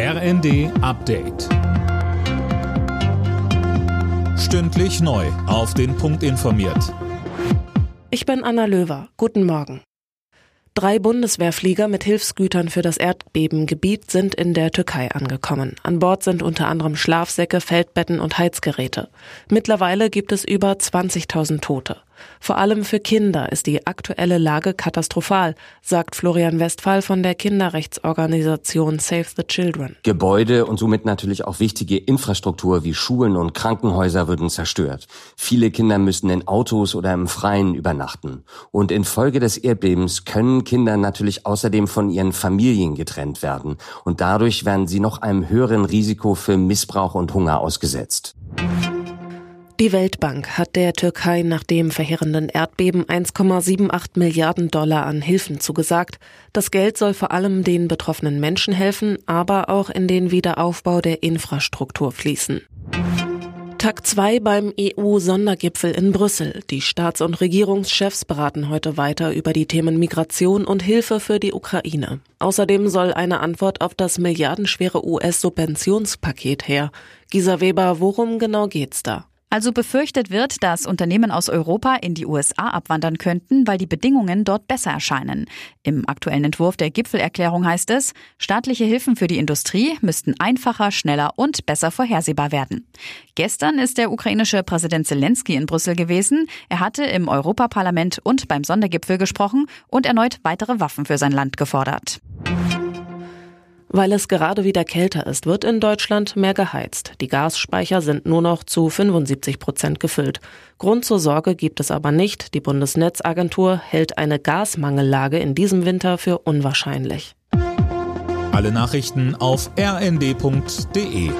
RND Update. Stündlich neu. Auf den Punkt informiert. Ich bin Anna Löwer. Guten Morgen. Drei Bundeswehrflieger mit Hilfsgütern für das Erdbebengebiet sind in der Türkei angekommen. An Bord sind unter anderem Schlafsäcke, Feldbetten und Heizgeräte. Mittlerweile gibt es über 20.000 Tote. Vor allem für Kinder ist die aktuelle Lage katastrophal, sagt Florian Westphal von der Kinderrechtsorganisation Save the Children. Gebäude und somit natürlich auch wichtige Infrastruktur wie Schulen und Krankenhäuser würden zerstört. Viele Kinder müssen in Autos oder im Freien übernachten. Und infolge des Erdbebens können Kinder natürlich außerdem von ihren Familien getrennt werden. Und dadurch werden sie noch einem höheren Risiko für Missbrauch und Hunger ausgesetzt. Die Weltbank hat der Türkei nach dem verheerenden Erdbeben 1,78 Milliarden Dollar an Hilfen zugesagt. Das Geld soll vor allem den betroffenen Menschen helfen, aber auch in den Wiederaufbau der Infrastruktur fließen. Tag 2 beim EU-Sondergipfel in Brüssel. Die Staats- und Regierungschefs beraten heute weiter über die Themen Migration und Hilfe für die Ukraine. Außerdem soll eine Antwort auf das milliardenschwere US-Subventionspaket her. Gisa Weber, worum genau geht's da? Also befürchtet wird, dass Unternehmen aus Europa in die USA abwandern könnten, weil die Bedingungen dort besser erscheinen. Im aktuellen Entwurf der Gipfelerklärung heißt es, staatliche Hilfen für die Industrie müssten einfacher, schneller und besser vorhersehbar werden. Gestern ist der ukrainische Präsident Zelensky in Brüssel gewesen. Er hatte im Europaparlament und beim Sondergipfel gesprochen und erneut weitere Waffen für sein Land gefordert. Weil es gerade wieder kälter ist, wird in Deutschland mehr geheizt. Die Gasspeicher sind nur noch zu 75 Prozent gefüllt. Grund zur Sorge gibt es aber nicht. Die Bundesnetzagentur hält eine Gasmangellage in diesem Winter für unwahrscheinlich. Alle Nachrichten auf rnd.de